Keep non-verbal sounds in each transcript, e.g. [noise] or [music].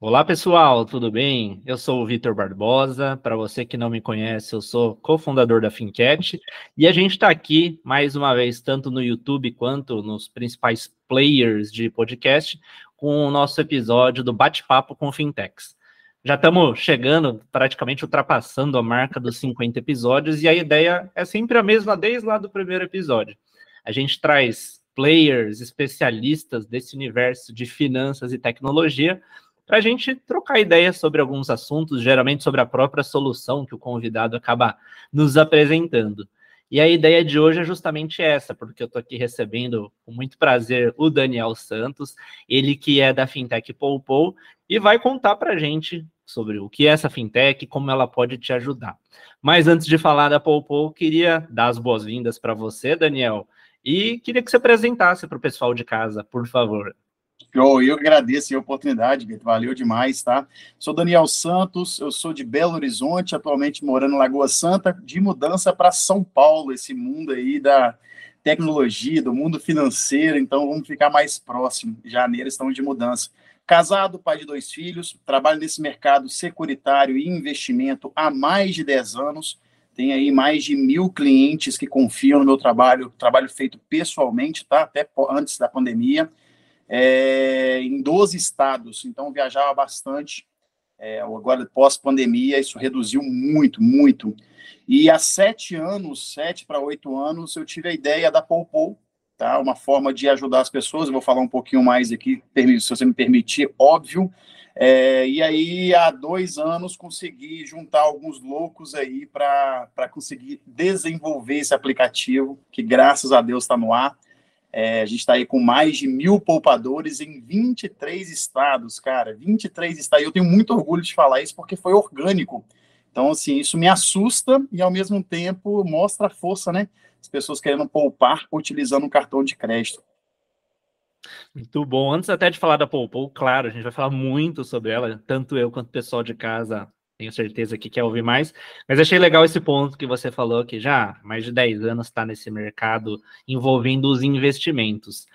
Olá pessoal, tudo bem? Eu sou o Vitor Barbosa. Para você que não me conhece, eu sou cofundador da Fincat e a gente está aqui mais uma vez, tanto no YouTube quanto nos principais players de podcast, com o nosso episódio do Bate-Papo com Fintechs. Já estamos chegando, praticamente ultrapassando a marca dos 50 episódios, e a ideia é sempre a mesma desde lá do primeiro episódio. A gente traz players, especialistas desse universo de finanças e tecnologia para a gente trocar ideias sobre alguns assuntos, geralmente sobre a própria solução que o convidado acaba nos apresentando. E a ideia de hoje é justamente essa, porque eu estou aqui recebendo com muito prazer o Daniel Santos, ele que é da Fintech Poupou, e vai contar para a gente sobre o que é essa fintech e como ela pode te ajudar. Mas antes de falar da Poupou, queria dar as boas-vindas para você, Daniel, e queria que você apresentasse para o pessoal de casa, por favor. Show, eu agradeço a oportunidade, Vitor, valeu demais, tá? Sou Daniel Santos, eu sou de Belo Horizonte, atualmente morando em Lagoa Santa, de mudança para São Paulo, esse mundo aí da tecnologia, do mundo financeiro, então vamos ficar mais próximo. Janeiro estamos de mudança. Casado, pai de dois filhos, trabalho nesse mercado securitário e investimento há mais de 10 anos. Tem aí mais de mil clientes que confiam no meu trabalho, trabalho feito pessoalmente, tá? Até antes da pandemia é, em 12 estados, então viajava bastante. É, agora, pós-pandemia, isso reduziu muito, muito. E há sete anos, sete para oito anos, eu tive a ideia da Poupou, tá? Uma forma de ajudar as pessoas. Eu vou falar um pouquinho mais aqui, se você me permitir, óbvio. É, e aí, há dois anos, consegui juntar alguns loucos aí para conseguir desenvolver esse aplicativo, que graças a Deus está no ar. É, a gente está aí com mais de mil poupadores em 23 estados, cara. 23 estados. Eu tenho muito orgulho de falar isso porque foi orgânico. Então, assim, isso me assusta e, ao mesmo tempo, mostra a força, né? As pessoas querendo poupar utilizando um cartão de crédito. Muito bom. Antes até de falar da Poupou, claro, a gente vai falar muito sobre ela, tanto eu quanto o pessoal de casa tenho certeza que quer ouvir mais. Mas achei legal esse ponto que você falou, que já mais de 10 anos está nesse mercado envolvendo os investimentos.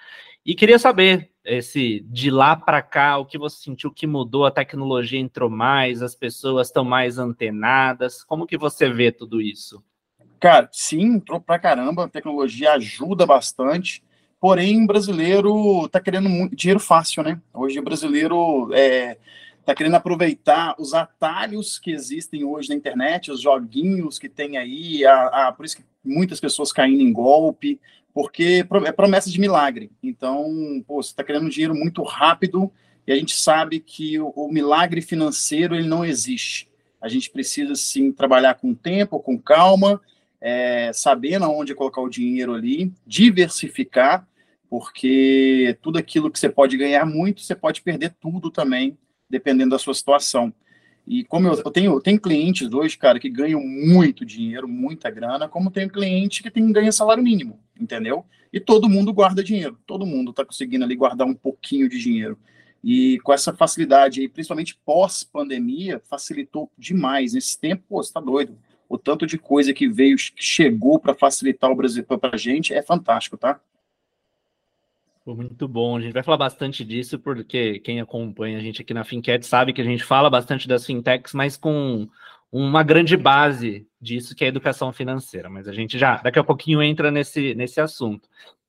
E queria saber, esse de lá para cá, o que você sentiu que mudou, a tecnologia entrou mais, as pessoas estão mais antenadas, como que você vê tudo isso? Cara, sim, entrou para caramba, a tecnologia ajuda bastante, porém, brasileiro está querendo muito, dinheiro fácil, né? Hoje o brasileiro é, está querendo aproveitar os atalhos que existem hoje na internet, os joguinhos que tem aí, a, a, por isso que muitas pessoas caindo em golpe, porque é promessa de milagre. Então, pô, você está querendo dinheiro muito rápido e a gente sabe que o, o, milagre financeiro ele não existe. A gente precisa sim trabalhar com tempo, com calma, é, sabendo aonde colocar o dinheiro ali, diversificar, porque tudo aquilo que você pode ganhar muito, você pode perder tudo também dependendo da sua situação. E como eu, eu, tenho, tenho clientes hoje, cara, que ganham muito dinheiro, muita grana, como tenho cliente que tem, ganha salário mínimo, entendeu? E todo mundo guarda dinheiro, todo mundo está conseguindo ali guardar um pouquinho de dinheiro. E com essa facilidade aí, principalmente pós-pandemia, facilitou demais. Nesse tempo, pô, você tá doido. O tanto de coisa que veio, que chegou para facilitar o Brasil para a gente é fantástico, tá? Muito bom. A gente vai falar bastante disso, porque quem acompanha a gente aqui na Finquete sabe que a gente fala bastante das fintechs, mas com uma grande base disso, que é a educação financeira. Mas a gente já, daqui a pouquinho, entra nesse, nesse assunto.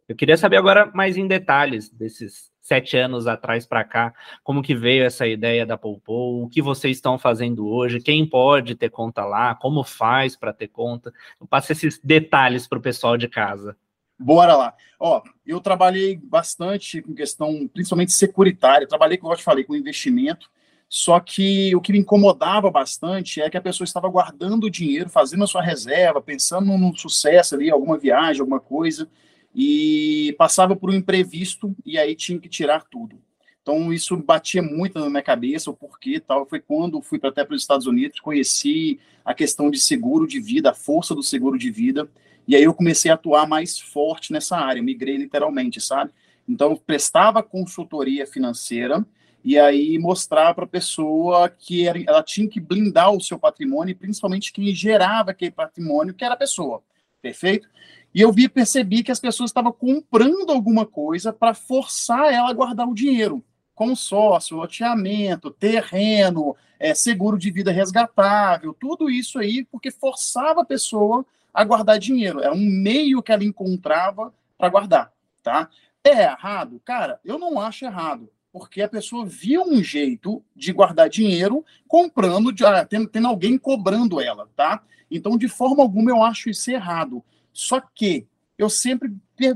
Eu queria saber agora mais em detalhes desses sete anos atrás para cá, como que veio essa ideia da Poupou, o que vocês estão fazendo hoje, quem pode ter conta lá, como faz para ter conta. Eu passo esses detalhes para o pessoal de casa. Bora lá. Ó, eu trabalhei bastante com questão, principalmente securitária. Trabalhei, como eu te falei, com investimento. Só que o que me incomodava bastante é que a pessoa estava guardando o dinheiro, fazendo a sua reserva, pensando no sucesso ali, alguma viagem, alguma coisa, e passava por um imprevisto e aí tinha que tirar tudo. Então isso batia muito na minha cabeça, o porquê tal. Foi quando fui até para os Estados Unidos, conheci a questão de seguro de vida, a força do seguro de vida e aí eu comecei a atuar mais forte nessa área, migrei literalmente, sabe? Então, eu prestava consultoria financeira e aí mostrar para a pessoa que ela tinha que blindar o seu patrimônio, principalmente quem gerava aquele patrimônio, que era a pessoa. Perfeito? E eu vi, percebi que as pessoas estavam comprando alguma coisa para forçar ela a guardar o dinheiro. consórcio, loteamento, terreno, é, seguro de vida resgatável, tudo isso aí, porque forçava a pessoa a guardar dinheiro. Era um meio que ela encontrava para guardar, tá? É errado? Cara, eu não acho errado, porque a pessoa viu um jeito de guardar dinheiro comprando, ah, tendo, tendo alguém cobrando ela, tá? Então, de forma alguma, eu acho isso errado. Só que eu sempre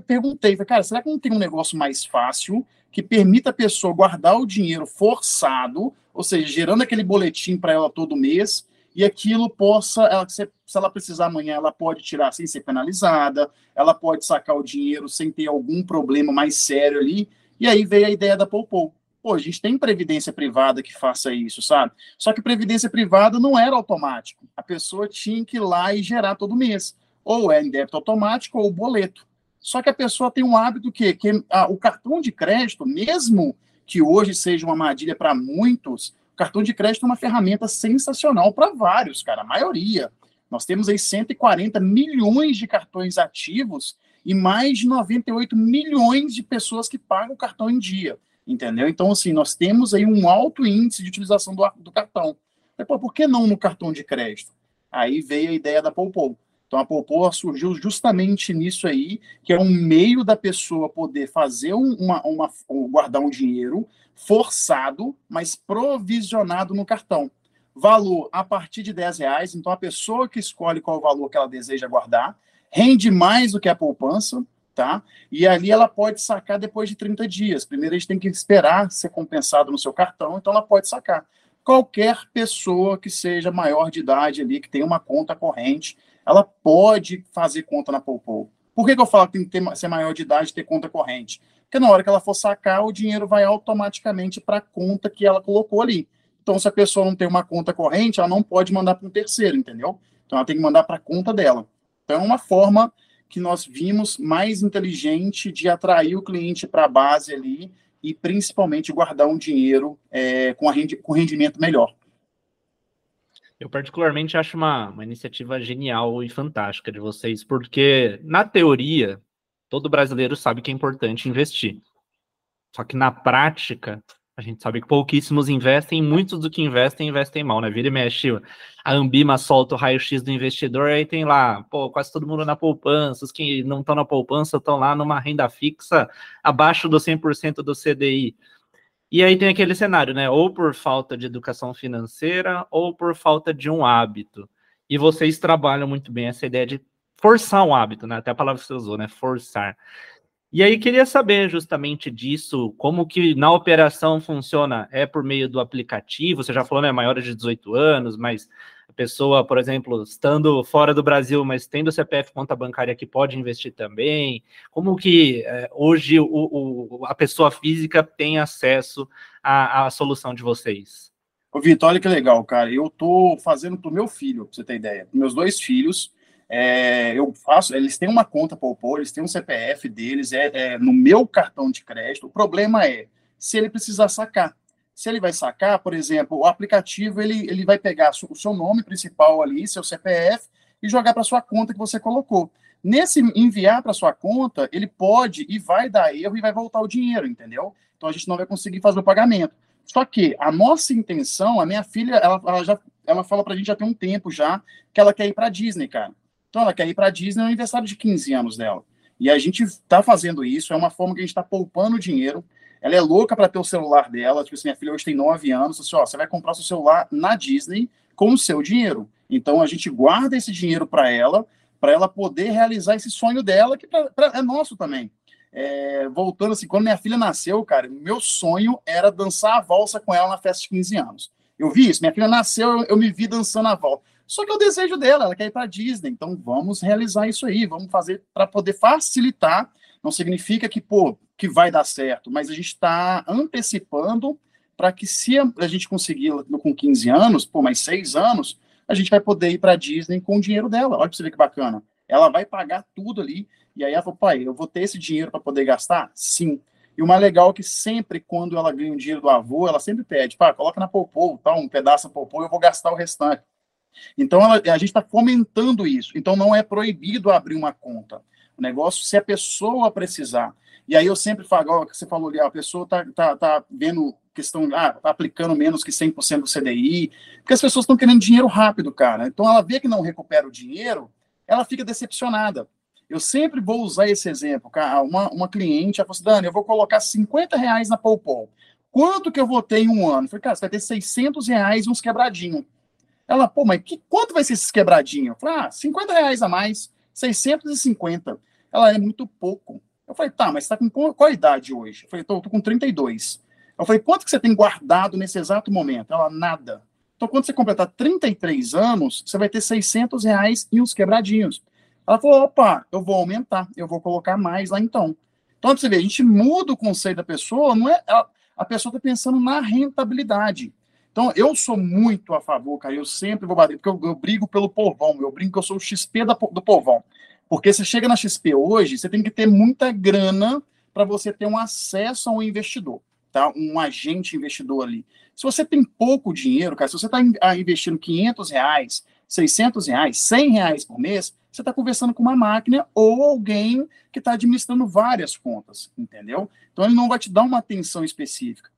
perguntei, cara, será que não tem um negócio mais fácil que permita a pessoa guardar o dinheiro forçado, ou seja, gerando aquele boletim para ela todo mês, e aquilo possa, ela, se, ela precisar amanhã, ela pode tirar sem ser penalizada, ela pode sacar o dinheiro sem ter algum problema mais sério ali, e aí veio a ideia da Poupou. Pô, a gente tem previdência privada que faça isso, sabe? Só que previdência privada não era automático. A pessoa tinha que ir lá e gerar todo mês. Ou é em débito automático ou boleto. Só que a pessoa tem um hábito que, que o cartão de crédito, mesmo que hoje seja uma armadilha para muitos, cartão de crédito é uma ferramenta sensacional para vários, cara, a maioria. Nós temos aí 140 milhões de cartões ativos e mais de 98 milhões de pessoas que pagam o cartão em dia, entendeu? Então, assim, nós temos aí um alto índice de utilização do, do cartão. Depois, por que não no cartão de crédito? Aí veio a ideia da Poupou. Então a Poupou surgiu justamente nisso aí, que é um meio da pessoa poder fazer uma, uma guardar um dinheiro forçado, mas provisionado no cartão. Valor a partir de 10 reais, então a pessoa que escolhe qual o valor que ela deseja guardar, rende mais do que a poupança, tá? E ali ela pode sacar depois de 30 dias. Primeiro a gente tem que esperar ser compensado no seu cartão, então ela pode sacar. Qualquer pessoa que seja maior de idade ali, que tenha uma conta corrente, ela pode fazer conta na Poupou. Por que, que eu falo que tem que ter, ser maior de idade e ter conta corrente? Porque na hora que ela for sacar, o dinheiro vai automaticamente para a conta que ela colocou ali. Então, se a pessoa não tem uma conta corrente, ela não pode mandar para um terceiro, entendeu? Então, ela tem que mandar para a conta dela. Então, é uma forma que nós vimos mais inteligente de atrair o cliente para a base ali e principalmente guardar um dinheiro é, com, rendi com rendimento melhor. Eu particularmente acho uma, uma iniciativa genial e fantástica de vocês, porque na teoria todo brasileiro sabe que é importante investir. Só que na prática, a gente sabe que pouquíssimos investem, muitos do que investem, investem mal, né? Vira e mexe, a Ambima solta o raio-x do investidor, aí tem lá, pô, quase todo mundo na poupança, os que não estão na poupança estão lá numa renda fixa abaixo do 100% do CDI. E aí tem aquele cenário, né? Ou por falta de educação financeira, ou por falta de um hábito. E vocês trabalham muito bem essa ideia de forçar um hábito, né? Até a palavra que você usou, né? Forçar. E aí queria saber justamente disso, como que na operação funciona? É por meio do aplicativo? Você já falou, né? Maiores de 18 anos, mas a pessoa, por exemplo, estando fora do Brasil, mas tendo CPF conta bancária que pode investir também? Como que é, hoje o, o, a pessoa física tem acesso à, à solução de vocês? Ô, Vitor, olha que legal, cara. Eu tô fazendo para o meu filho, para você ter ideia. Meus dois filhos, é, eu faço, eles têm uma conta Poupou, eles têm um CPF deles, é, é no meu cartão de crédito. O problema é se ele precisar sacar se ele vai sacar, por exemplo, o aplicativo ele, ele vai pegar o seu nome principal ali, seu CPF, e jogar para sua conta que você colocou. Nesse enviar para sua conta, ele pode e vai dar erro e vai voltar o dinheiro, entendeu? Então a gente não vai conseguir fazer o pagamento. Só que a nossa intenção, a minha filha, ela, ela já ela fala para a gente já tem um tempo já que ela quer ir para Disney, cara. Então ela quer ir para Disney no aniversário de 15 anos dela. E a gente está fazendo isso, é uma forma que a gente está poupando dinheiro. Ela é louca para ter o celular dela. Tipo assim, minha filha hoje tem 9 anos. Assim, ó, você vai comprar seu celular na Disney com o seu dinheiro. Então a gente guarda esse dinheiro para ela, para ela poder realizar esse sonho dela, que pra, pra, é nosso também. É, voltando assim, quando minha filha nasceu, cara, meu sonho era dançar a valsa com ela na festa de 15 anos. Eu vi isso, minha filha nasceu, eu, eu me vi dançando a valsa. Só que é o desejo dela, ela quer ir para Disney. Então vamos realizar isso aí, vamos fazer para poder facilitar. Não significa que, pô, que vai dar certo, mas a gente está antecipando para que se a, gente conseguir com 15 anos, por mais seis anos, a gente vai poder ir para Disney com o dinheiro dela. Olha para você ver que bacana. Ela vai pagar tudo ali. E aí ela falou, pai, eu vou ter esse dinheiro para poder gastar? Sim. E o mais legal é que sempre, quando ela ganha o dinheiro do avô, ela sempre pede, pá, coloca na Popou, tá, um pedaço na Popou, eu vou gastar o restante. Então, ela, a gente está fomentando isso. Então, não é proibido abrir uma conta. O negócio, se a pessoa precisar. E aí eu sempre falo, ó, que você falou ali, a pessoa tá, tá, tá vendo questão, ah, tá aplicando menos que 100% do CDI, porque as pessoas estão querendo dinheiro rápido, cara. Então ela vê que não recupera o dinheiro, ela fica decepcionada. Eu sempre vou usar esse exemplo, cara. Uma, uma cliente, ela falou assim, Dani, eu vou colocar 50 reais na Poupol. Quanto que eu vou ter em um ano? Eu falei, cara, você vai ter 600 reais e uns quebradinhos. Ela, pô, mas que, quanto vai ser esses quebradinhos? Eu falei, ah, 50 reais a mais, 650. Ela é muito pouco. Eu falei, tá, mas você tá com qual, qual idade hoje? Eu falei, tô, tô com 32. Eu falei, quanto que você tem guardado nesse exato momento? Ela, nada. Então, quando você completar 33 anos, você vai ter 600 reais e uns quebradinhos. Ela falou, opa, eu vou aumentar, eu vou colocar mais lá então. Então, você vê, a gente muda o conceito da pessoa, não é... Ela, a pessoa está pensando na rentabilidade. Então, eu sou muito a favor, cara, eu sempre vou bater, porque eu, eu brigo pelo povão, eu brinco que eu sou o XP da, do povão. Porque você chega na XP hoje, você tem que ter muita grana para você ter um acesso a um investidor tá? um agente investidor ali. Se você tem pouco dinheiro, cara, se você está ah, investindo 500 reais, 600 reais, 100 reais por mês, você está conversando com uma máquina ou alguém que está administrando várias contas, entendeu? Então ele não vai te dar uma atenção específica.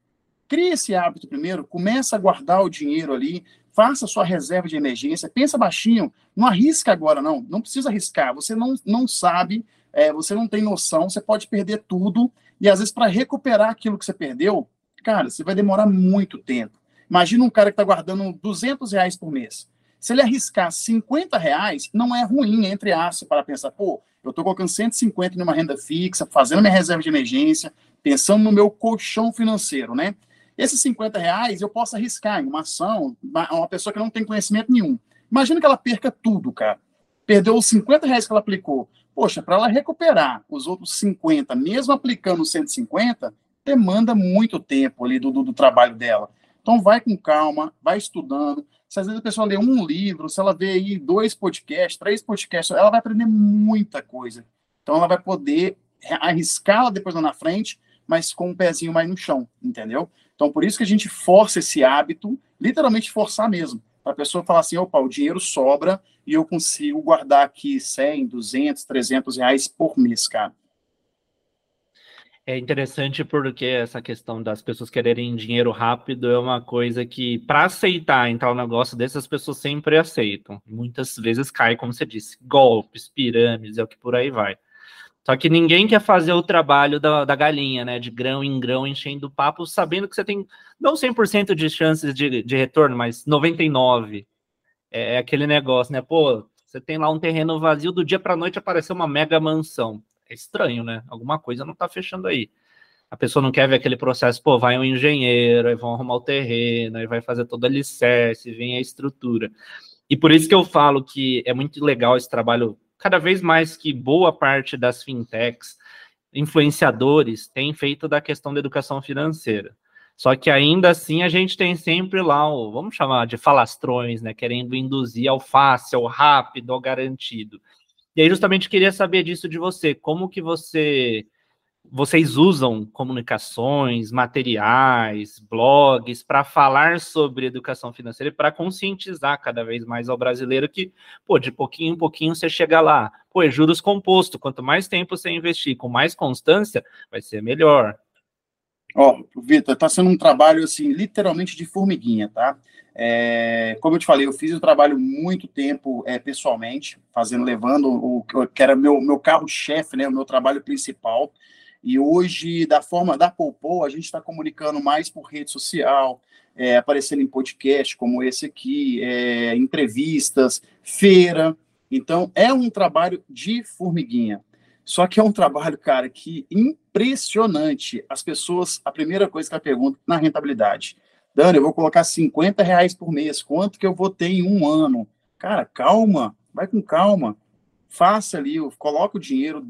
Crie esse hábito primeiro, começa a guardar o dinheiro ali, faça sua reserva de emergência, pensa baixinho, não arrisca agora não, não precisa arriscar, você não, não sabe, é, você não tem noção, você pode perder tudo, e às vezes, para recuperar aquilo que você perdeu, cara, você vai demorar muito tempo. Imagina um cara que está guardando 200 reais por mês. Se ele arriscar 50 reais, não é ruim, entre aspas, para pensar, pô, eu estou colocando 150 numa renda fixa, fazendo minha reserva de emergência, pensando no meu colchão financeiro, né? Esses 50 reais eu posso arriscar em uma ação, uma pessoa que não tem conhecimento nenhum. Imagina que ela perca tudo, cara. Perdeu os 50 reais que ela aplicou. Poxa, para ela recuperar os outros 50, mesmo aplicando 150, demanda muito tempo ali do, do, do, trabalho dela. Então, vai com calma, vai estudando. Se às vezes a pessoa lê um livro, se ela vê aí dois podcasts, três podcasts, ela vai aprender muita coisa. Então, ela vai poder arriscar depois lá na frente, mas com um pezinho mais no chão, entendeu? Então, por isso que a gente força esse hábito, literalmente forçar mesmo para a pessoa falar assim, opa, o dinheiro sobra e eu consigo guardar aqui 100, 200, 300 reais por mês, cara. É interessante porque essa questão das pessoas quererem dinheiro rápido é uma coisa que, para aceitar entrar no negócio dessas pessoas sempre aceitam. Muitas vezes cai, como você disse, golpes, pirâmides, é o que por aí vai. Só que ninguém quer fazer o trabalho da, da galinha, né? De grão em grão, enchendo o papo, sabendo que você tem não 100% de chances de, de retorno, mas 99%. É, é aquele negócio, né? Pô, você tem lá um terreno vazio, do dia para noite apareceu uma mega mansão. É estranho, né? Alguma coisa não tá fechando aí. A pessoa não quer ver aquele processo, pô, vai um engenheiro, aí vão arrumar o terreno, aí vai fazer todo alicerce, vem a estrutura. E por isso que eu falo que é muito legal esse trabalho cada vez mais que boa parte das fintechs, influenciadores, tem feito da questão da educação financeira. Só que ainda assim a gente tem sempre lá o, vamos chamar de falastrões, né, querendo induzir ao fácil, ao rápido, ao garantido. E aí justamente queria saber disso de você, como que você vocês usam comunicações, materiais, blogs para falar sobre educação financeira e para conscientizar cada vez mais ao brasileiro que, pô, de pouquinho em pouquinho você chega lá. Pô, é juros composto. Quanto mais tempo você investir com mais constância, vai ser melhor. Ó, oh, Vitor, está sendo um trabalho, assim, literalmente de formiguinha, tá? É, como eu te falei, eu fiz o trabalho muito tempo é, pessoalmente, fazendo, levando o que era meu, meu carro-chefe, né, o meu trabalho principal, e hoje, da forma da Poupou, a gente está comunicando mais por rede social, é, aparecendo em podcast como esse aqui, é, entrevistas, feira. Então, é um trabalho de formiguinha. Só que é um trabalho, cara, que impressionante. As pessoas, a primeira coisa que ela pergunta na rentabilidade. Dani, eu vou colocar 50 reais por mês. Quanto que eu vou ter em um ano? Cara, calma, vai com calma faça ali, coloca o dinheiro,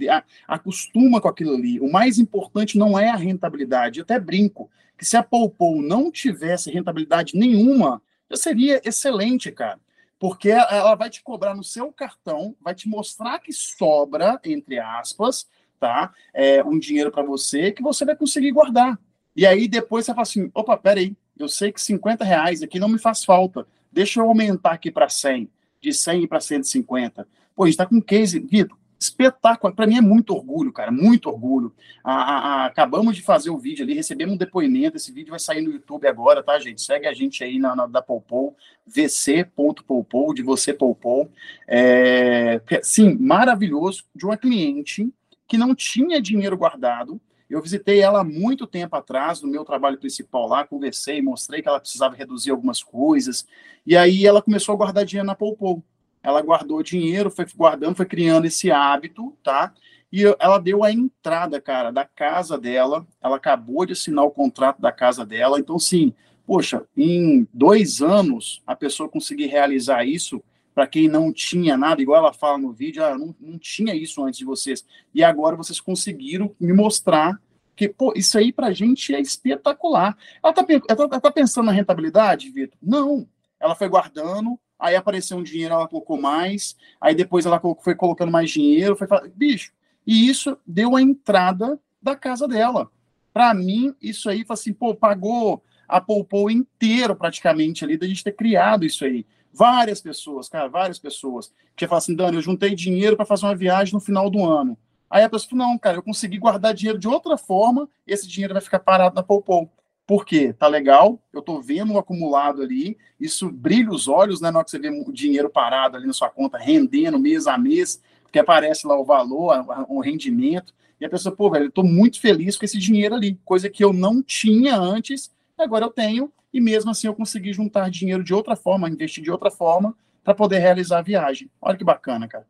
acostuma com aquilo ali. O mais importante não é a rentabilidade. Eu até brinco que se a Poupou não tivesse rentabilidade nenhuma, já seria excelente, cara. Porque ela vai te cobrar no seu cartão, vai te mostrar que sobra, entre aspas, tá? É, um dinheiro para você que você vai conseguir guardar. E aí depois você fala assim: opa, peraí, eu sei que 50 reais aqui não me faz falta. Deixa eu aumentar aqui para 100, de 100 para 150. Pô, a gente está com um case, Vitor, espetacular. Para mim é muito orgulho, cara, muito orgulho. A, a, a, acabamos de fazer o vídeo ali, recebemos um depoimento. Esse vídeo vai sair no YouTube agora, tá, gente? Segue a gente aí na, na da Poupou, vc.poupou, de você Poupou. É, sim, maravilhoso, de uma cliente que não tinha dinheiro guardado. Eu visitei ela há muito tempo atrás, no meu trabalho principal lá, conversei, mostrei que ela precisava reduzir algumas coisas. E aí ela começou a guardar dinheiro na Poupou ela guardou dinheiro, foi guardando, foi criando esse hábito, tá? E ela deu a entrada, cara, da casa dela, ela acabou de assinar o contrato da casa dela, então, sim, poxa, em dois anos, a pessoa conseguir realizar isso, para quem não tinha nada, igual ela fala no vídeo, ah, não, não tinha isso antes de vocês, e agora vocês conseguiram me mostrar que, pô, isso aí pra gente é espetacular. Ela tá, ela tá, tá pensando na rentabilidade, Vitor? Não. Ela foi guardando, aí apareceu um dinheiro, ela colocou mais, aí depois ela foi colocando mais dinheiro, foi bicho, e isso deu a entrada da casa dela. Para mim, isso aí, assim, pô, pagou a Poupou inteiro praticamente ali da gente ter criado isso aí. Várias pessoas, cara, várias pessoas, que falam assim, Dani, eu juntei dinheiro para fazer uma viagem no final do ano. Aí a pessoa falou, não, cara, eu consegui guardar dinheiro de outra forma, esse dinheiro vai ficar parado na Poupou. Por quê? Tá legal, eu tô vendo o acumulado ali, isso brilha os olhos, né, na hora que você vê o dinheiro parado ali na sua conta, rendendo mês a mês, porque aparece lá o valor, o rendimento, e a pessoa, pô, velho, eu tô muito feliz com esse dinheiro ali, coisa que eu não tinha antes, agora eu tenho, e mesmo assim eu consegui juntar dinheiro de outra forma, investir de outra forma, para poder realizar a viagem. Olha que bacana, cara.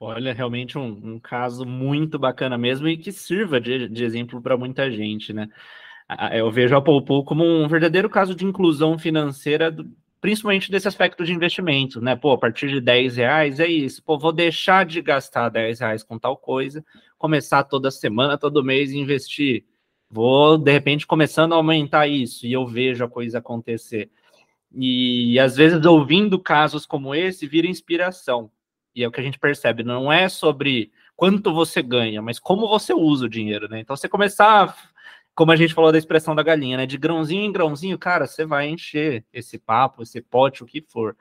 Olha, realmente um, um, caso muito bacana mesmo e que sirva de, de exemplo para muita gente, né? Eu vejo a Poupou como um verdadeiro caso de inclusão financeira, principalmente desse aspecto de investimento, né? Pô, a partir de 10 reais é isso. Pô, vou deixar de gastar 10 reais com tal coisa, começar toda semana, todo mês investir. Vou, de repente, começando a aumentar isso e eu vejo a coisa acontecer. E às vezes, ouvindo casos como esse, vira inspiração. E é o que a gente percebe, não é sobre quanto você ganha, mas como você usa o dinheiro, né? Então, você começar como a gente falou da expressão da galinha, né? De grãozinho em grãozinho, cara, você vai encher esse papo, esse pote, o que for.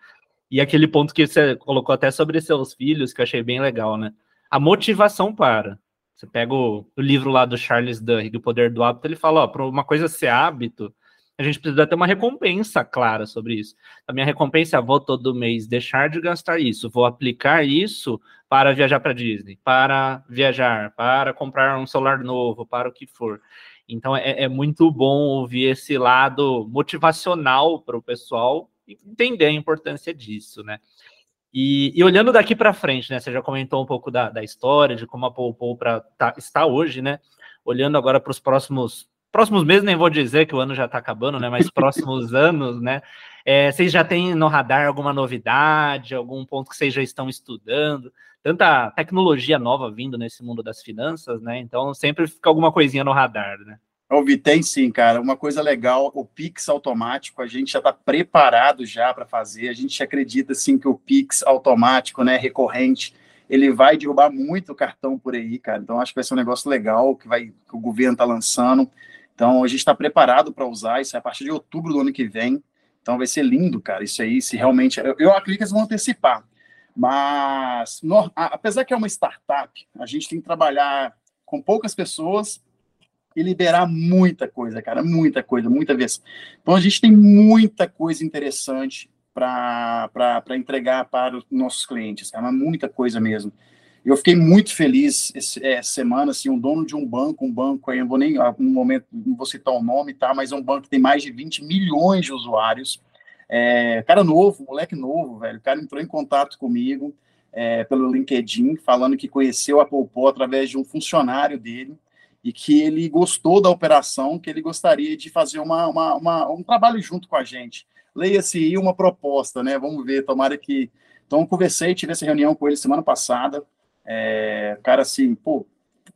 E aquele ponto que você colocou até sobre seus filhos, que eu achei bem legal, né? A motivação para. Você pega o, o livro lá do Charles Duhigg, O Poder do Hábito, ele fala, ó, para uma coisa ser hábito, a gente precisa ter uma recompensa clara sobre isso. A minha recompensa é, vou todo mês deixar de gastar isso, vou aplicar isso para viajar para Disney, para viajar, para comprar um celular novo, para o que for. Então é, é muito bom ouvir esse lado motivacional para o pessoal entender a importância disso, né? E, e olhando daqui para frente, né? Você já comentou um pouco da, da história, de como a Poupou tá, está hoje, né? Olhando agora para os próximos próximos meses, nem vou dizer que o ano já está acabando, né? Mas próximos [laughs] anos, né? É, vocês já têm no radar alguma novidade, algum ponto que vocês já estão estudando? tanta tecnologia nova vindo nesse mundo das finanças, né? Então sempre fica alguma coisinha no radar, né? Ouvi, tem sim, cara. Uma coisa legal, o Pix automático, a gente já está preparado já para fazer. A gente acredita sim que o Pix automático, né, recorrente, ele vai derrubar muito cartão por aí, cara. Então acho que vai ser um negócio legal que vai que o governo está lançando. Então a gente está preparado para usar isso é a partir de outubro do ano que vem. Então vai ser lindo, cara. Isso aí, se realmente eu, acredito que eles vão antecipar. Mas, no, apesar que é uma startup, a gente tem que trabalhar com poucas pessoas e liberar muita coisa, cara, muita coisa, muita vez. Então, a gente tem muita coisa interessante para entregar para os nossos clientes, cara, muita coisa mesmo. Eu fiquei muito feliz essa é, semana, assim, um dono de um banco, um banco aí, eu vou nem, no momento, não vou citar o nome, tá, mas é um banco que tem mais de 20 milhões de usuários, é, cara novo, moleque novo, velho. O cara entrou em contato comigo é, pelo LinkedIn, falando que conheceu a Popó através de um funcionário dele e que ele gostou da operação, que ele gostaria de fazer uma, uma, uma um trabalho junto com a gente. Leia-se uma proposta, né? Vamos ver, tomara que. Então, conversei, tive essa reunião com ele semana passada. É, cara, assim, pô,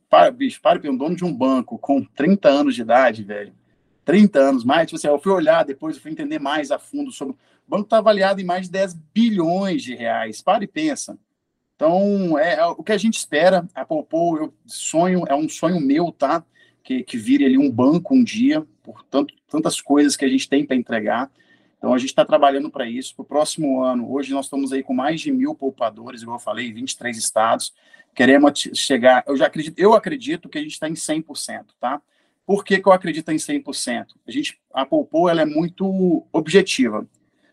para, bicho, para, um dono de um banco com 30 anos de idade, velho 30 anos mais. Tipo assim, eu fui olhar depois, eu fui entender mais a fundo sobre. O banco está avaliado em mais de 10 bilhões de reais. Para e pensa. Então, é, é o que a gente espera. A Popou, eu sonho, é um sonho meu, tá? Que, que vire ali um banco um dia, por tanto, tantas coisas que a gente tem para entregar. Então, a gente está trabalhando para isso. Para o próximo ano, hoje nós estamos aí com mais de mil poupadores, igual eu falei, 23 estados. Queremos chegar, eu já acredito, eu acredito que a gente está em 100%, tá? Por que, que eu acredito em 100%? A gente, a Poupou, ela é muito objetiva.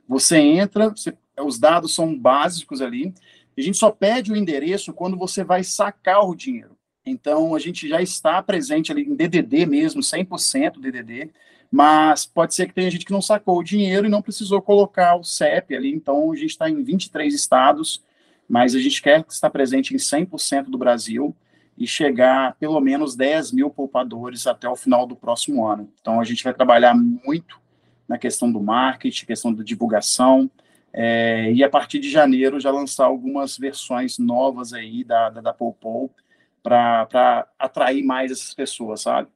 Você entra, você, os dados são básicos ali, a gente só pede o endereço quando você vai sacar o dinheiro. Então, a gente já está presente ali em DDD mesmo, 100% DDD, mas pode ser que tenha gente que não sacou o dinheiro e não precisou colocar o CEP ali. Então, a gente está em 23 estados, mas a gente quer estar presente em 100% do Brasil e chegar a pelo menos 10 mil poupadores até o final do próximo ano. Então, a gente vai trabalhar muito na questão do marketing, questão da divulgação, é, e a partir de janeiro já lançar algumas versões novas aí da, da, da para atrair mais essas pessoas, sabe?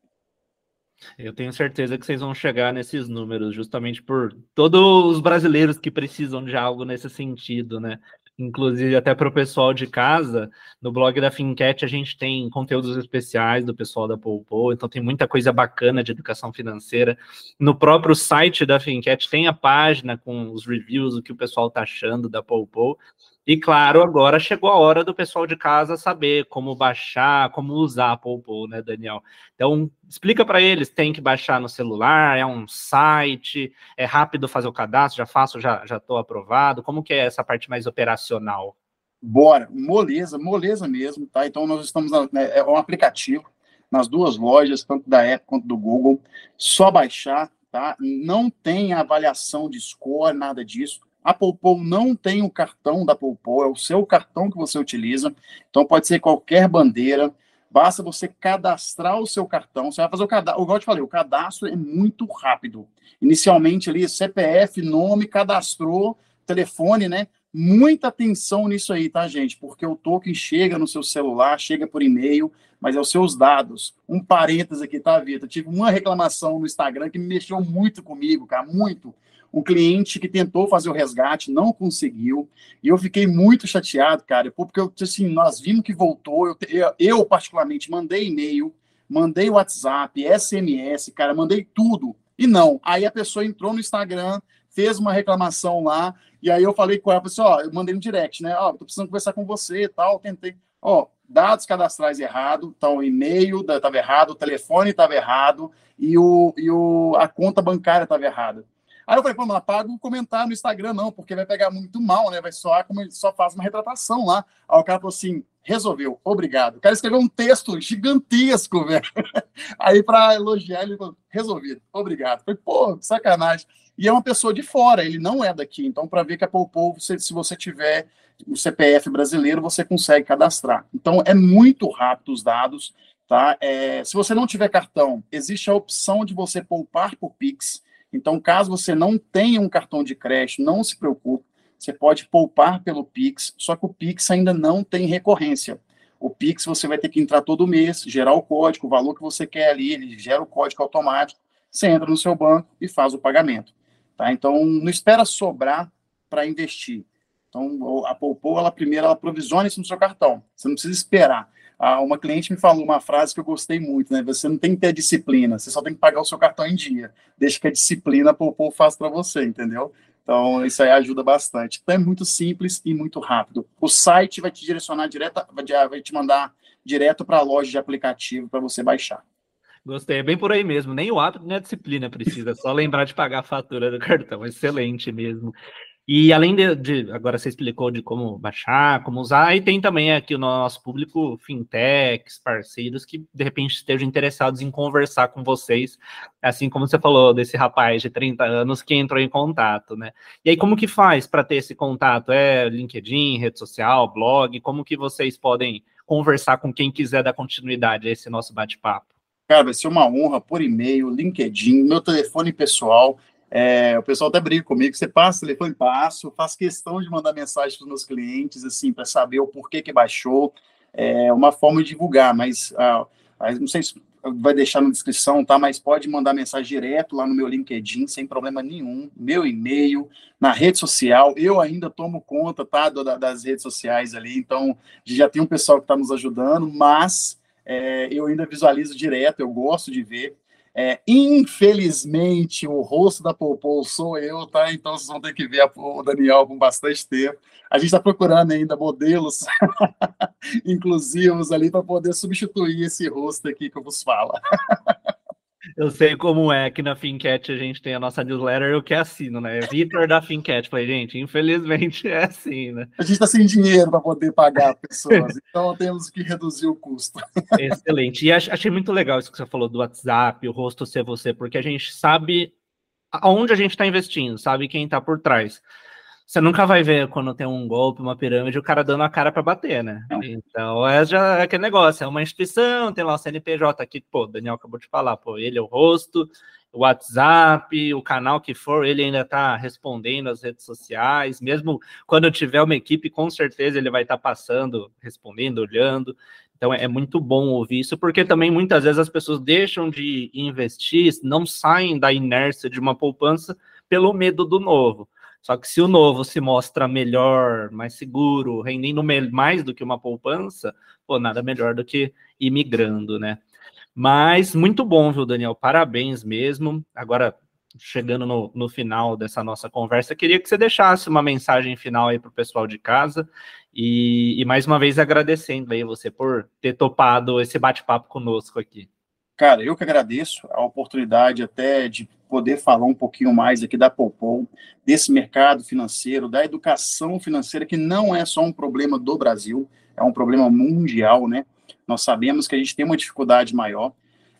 Eu tenho certeza que vocês vão chegar nesses números, justamente por todos os brasileiros que precisam de algo nesse sentido, né? Inclusive, até para o pessoal de casa, no blog da Fincat a gente tem conteúdos especiais do pessoal da Poupou, então tem muita coisa bacana de educação financeira. No próprio site da Fincat tem a página com os reviews, o que o pessoal está achando da Poupou. E claro, agora chegou a hora do pessoal de casa saber como baixar, como usar a Poupou, né, Daniel? Então, explica para eles, tem que baixar no celular, é um site, é rápido fazer o cadastro, já faço, já já estou aprovado. Como que é essa parte mais operacional? Bora, moleza, moleza mesmo, tá? Então nós estamos né, é um aplicativo nas duas lojas, tanto da Apple quanto do Google, só baixar, tá? Não tem avaliação de score, nada disso a Poupou não tem o cartão da Poupou, é o seu cartão que você utiliza. Então pode ser qualquer bandeira. Basta você cadastrar o seu cartão. Você vai fazer o cadastro. Igual eu te falei, o cadastro é muito rápido. Inicialmente ali, CPF, nome, cadastrou, telefone, né? Muita atenção nisso aí, tá, gente? Porque o token chega no seu celular, chega por e-mail, mas é os seus dados. Um parênteses aqui, tá, Vitor? Tive uma reclamação no Instagram que me mexeu muito comigo, cara, muito um cliente que tentou fazer o resgate, não conseguiu, e eu fiquei muito chateado, cara, porque eu, assim, nós vimos que voltou, eu, eu particularmente mandei e-mail, mandei WhatsApp, SMS, cara, mandei tudo, e não. Aí a pessoa entrou no Instagram, fez uma reclamação lá, e aí eu falei com ela, assim, ó, eu mandei no direct, né, ó, tô precisando conversar com você e tal, tentei, ó, dados cadastrais errado, então o e-mail estava errado, o telefone estava errado, e, o, e o, a conta bancária estava errada. Aí eu falei, pô, não apaga o comentário no Instagram, não, porque vai pegar muito mal, né? Vai soar como ele só faz uma retratação lá. Aí o cara falou assim: resolveu, obrigado. O cara escreveu um texto gigantesco, [laughs] velho. Aí, para elogiar, ele falou: resolvido, obrigado. Falei, pô, sacanagem. E é uma pessoa de fora, ele não é daqui. Então, para ver que é para o povo, se, se você tiver o CPF brasileiro, você consegue cadastrar. Então, é muito rápido os dados. Tá? É, se você não tiver cartão, existe a opção de você poupar por Pix. Então, caso você não tenha um cartão de crédito, não se preocupe, você pode poupar pelo Pix, só que o Pix ainda não tem recorrência. O Pix você vai ter que entrar todo mês, gerar o código, o valor que você quer ali, ele gera o código automático, você entra no seu banco e faz o pagamento. Tá? Então, não espera sobrar para investir. Então, a Poupou, ela primeiro, ela provisiona isso no seu cartão. Você não precisa esperar. Ah, uma cliente me falou uma frase que eu gostei muito, né? Você não tem que ter disciplina, você só tem que pagar o seu cartão em dia. Deixa que a disciplina a Poupou faz para você, entendeu? Então, isso aí ajuda bastante. Então, é muito simples e muito rápido. O site vai te direcionar direto, vai te mandar direto para a loja de aplicativo para você baixar. Gostei, é bem por aí mesmo. Nem o hábito nem a disciplina precisa, só lembrar de pagar a fatura do cartão. Excelente mesmo. E além de, de, agora você explicou de como baixar, como usar, e tem também aqui o nosso público fintechs, parceiros que de repente estejam interessados em conversar com vocês, assim como você falou desse rapaz de 30 anos que entrou em contato, né? E aí como que faz para ter esse contato? É LinkedIn, rede social, blog? Como que vocês podem conversar com quem quiser dar continuidade a esse nosso bate-papo? Cara, vai ser uma honra por e-mail, LinkedIn, meu telefone pessoal é, o pessoal até briga comigo, você passa telefone, passo, faço questão de mandar mensagem para os meus clientes, assim, para saber o porquê que baixou, é uma forma de divulgar, mas ah, não sei se vai deixar na descrição, tá? Mas pode mandar mensagem direto lá no meu LinkedIn, sem problema nenhum, meu e-mail, na rede social, eu ainda tomo conta, tá, das redes sociais ali, então já tem um pessoal que está nos ajudando, mas é, eu ainda visualizo direto, eu gosto de ver, É, infelizmente, o rosto da Popou sou eu, tá? Então vocês vão ter que ver o Daniel com bastante tempo. A gente está procurando ainda modelos [laughs] inclusivos ali para poder substituir esse rosto aqui que eu vos falo. [laughs] Eu sei como é que na Fincat a gente tem a nossa newsletter, eu que assino, né? É Vitor da Fincat. Falei, gente, infelizmente [laughs] é assim, né? A gente está sem dinheiro para poder pagar pessoas, então temos que reduzir o custo. Excelente. E achei muito legal isso que você falou do WhatsApp, o rosto ser você, porque a gente sabe aonde a gente está investindo, sabe quem está por trás. Você nunca vai ver quando tem um golpe, uma pirâmide, o cara dando a cara para bater, né? Então, é já é aquele negócio, é uma instituição, tem lá o CNPJ aqui, pô, o Daniel acabou de falar, pô, ele é o rosto, o WhatsApp, o canal que for, ele ainda está respondendo as redes sociais, mesmo quando tiver uma equipe, com certeza ele vai estar tá passando, respondendo, olhando. Então é muito bom ouvir isso, porque também muitas vezes as pessoas deixam de investir, não saem da inércia de uma poupança pelo medo do novo. Só que se o novo se mostra melhor, mais seguro, rendendo mais do que uma poupança, pô, nada melhor do que imigrando, né? Mas muito bom, viu, Daniel? Parabéns mesmo. Agora, chegando no, no final dessa nossa conversa, queria que você deixasse uma mensagem final aí para o pessoal de casa e, e, mais uma vez agradecendo aí você por ter topado esse bate-papo conosco aqui. Cara, eu que agradeço a oportunidade até de poder falar um pouquinho mais aqui da Popol, desse mercado financeiro, da educação financeira, que não é só um problema do Brasil, é um problema mundial, né? Nós sabemos que a gente tem uma dificuldade maior.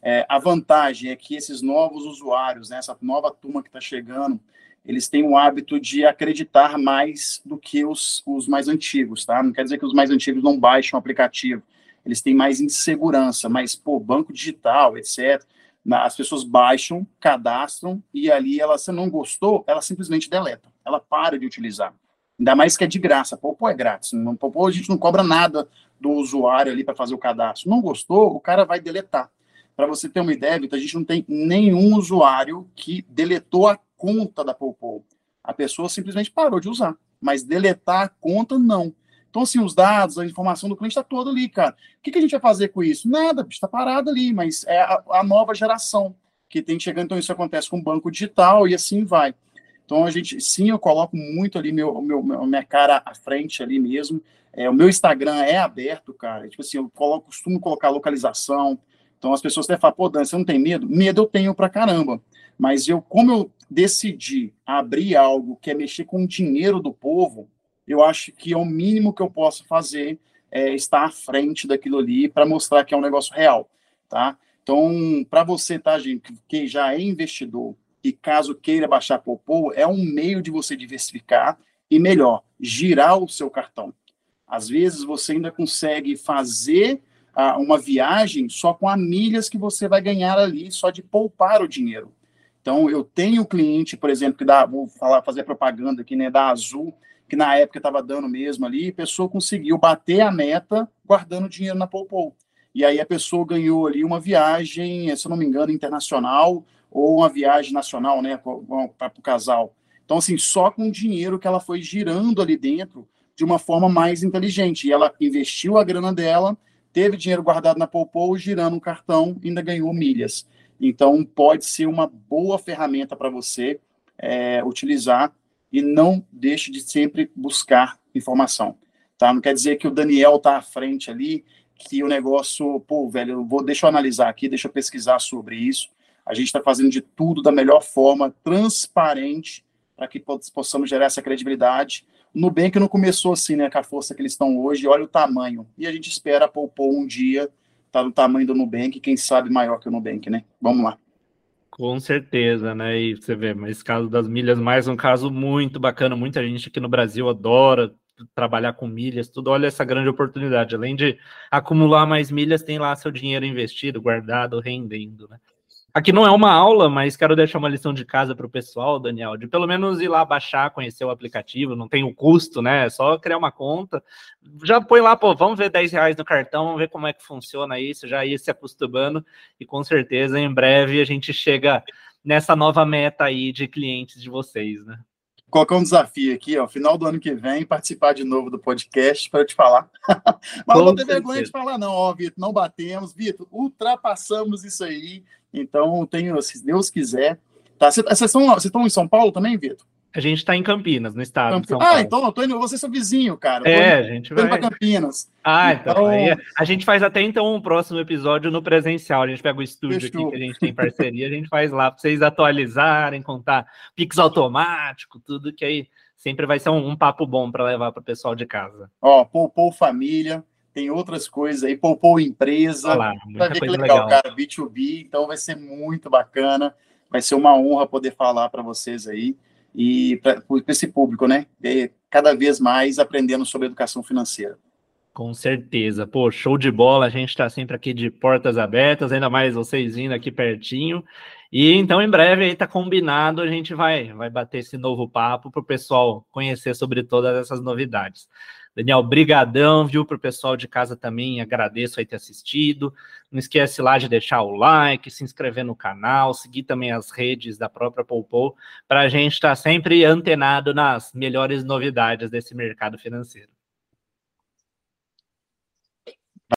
É, a vantagem é que esses novos usuários, né, essa nova turma que está chegando, eles têm o hábito de acreditar mais do que os, os mais antigos, tá? Não quer dizer que os mais antigos não baixam o aplicativo, eles têm mais insegurança, mas, pô, banco digital, etc., as pessoas baixam, cadastram e ali ela, se não gostou, ela simplesmente deleta. Ela para de utilizar. Ainda mais que é de graça. Popô é grátis. No Popô a gente não cobra nada do usuário ali para fazer o cadastro. Não gostou, o cara vai deletar. Para você ter uma ideia, a gente não tem nenhum usuário que deletou a conta da Popô. A pessoa simplesmente parou de usar. Mas deletar a conta, não. Então, assim, os dados, a informação do cliente está toda ali, cara. O que, que, a gente vai fazer com isso? Nada, está parado ali, mas é a, a, nova geração que tem chegando. Então, isso acontece com o banco digital e assim vai. Então, a gente, sim, eu coloco muito ali meu, meu, minha cara à frente ali mesmo. É, o meu Instagram é aberto, cara. Tipo assim, eu coloco, costumo colocar localização. Então, as pessoas até falam, pô, Dan, você não tem medo? Medo eu tenho pra caramba. Mas eu, como eu decidi abrir algo que é mexer com o dinheiro do povo, eu acho que é o mínimo que eu posso fazer é estar à frente daquilo ali para mostrar que é um negócio real, tá? Então, para você, tá, gente, que já é investidor e caso queira baixar Popô, é um meio de você diversificar e melhor, girar o seu cartão. Às vezes você ainda consegue fazer ah, uma viagem só com as milhas que você vai ganhar ali, só de poupar o dinheiro. Então, eu tenho cliente, por exemplo, que dá, vou falar, fazer propaganda aqui, né, da Azul, que na época estava dando mesmo ali, a pessoa conseguiu bater a meta guardando dinheiro na Poupou. E aí a pessoa ganhou ali uma viagem, se não me engano, internacional, ou uma viagem nacional, né, para o casal. Então, assim, só com o dinheiro que ela foi girando ali dentro de uma forma mais inteligente. E ela investiu a grana dela, teve dinheiro guardado na Poupou, girando um cartão, ainda ganhou milhas. Então, pode ser uma boa ferramenta para você é, utilizar e não deixe de sempre buscar informação, tá? Não quer dizer que o Daniel tá à frente ali, que o negócio, pô, velho, eu vou, deixa eu analisar aqui, deixa eu pesquisar sobre isso. A gente está fazendo de tudo da melhor forma, transparente, para que possamos gerar essa credibilidade. O Nubank não começou assim, né, com a força que eles estão hoje, olha o tamanho. E a gente espera poupou um dia, tá no tamanho do Nubank, quem sabe maior que o Nubank, né? Vamos lá. Com certeza, né? E você vê, mas esse caso das milhas, mais um caso muito bacana. Muita gente aqui no Brasil adora trabalhar com milhas, tudo. Olha essa grande oportunidade. Além de acumular mais milhas, tem lá seu dinheiro investido, guardado, rendendo, né? Aqui não é uma aula, mas quero deixar uma lição de casa para o pessoal, Daniel, de pelo menos ir lá baixar, conhecer o aplicativo, não tem o custo, né? É só criar uma conta. Já põe lá, pô, vamos ver 10 reais no cartão, vamos ver como é que funciona isso, já ir se acostumando, e com certeza em breve a gente chega nessa nova meta aí de clientes de vocês, né? colocar um desafio aqui, ó, final do ano que vem, participar de novo do podcast para eu te falar. [laughs] Mas não vou ter vergonha de falar, não, ó, Vitor, não batemos, Vitor, ultrapassamos isso aí, Então, tenho, se Deus quiser. Tá, vocês estão, em São Paulo também, Vitor? A gente está em Campinas, no estado Camp... de São ah, Paulo. Ah, então eu tô indo, vocês são vizinho, cara. É, a gente vai. para Campinas. Ah, então. então... Aí, a gente faz até então um próximo episódio no presencial. A gente pega o estúdio Fechou. aqui que a gente tem parceria, a gente faz lá para vocês atualizarem, contar Pix automático, tudo que aí sempre vai ser um, um papo bom para levar para o pessoal de casa. Ó, poupou família, tem outras coisas aí, poupou empresa. Olá, vai ver que legal, legal, cara, B2B, então vai ser muito bacana. Vai ser uma honra poder falar para vocês aí e para esse público, né? E cada vez mais aprendendo sobre educação financeira. Com certeza. Pô, show de bola. A gente está sempre aqui de portas abertas, ainda mais vocês vindo aqui pertinho. E então, em breve, aí tá combinado, a gente vai, vai bater esse novo papo para o pessoal conhecer sobre todas essas novidades. Daniel, brigadão, viu, para o pessoal de casa também, agradeço aí ter assistido. Não esquece lá de deixar o like, se inscrever no canal, seguir também as redes da própria Poupou, para a gente estar tá sempre antenado nas melhores novidades desse mercado financeiro.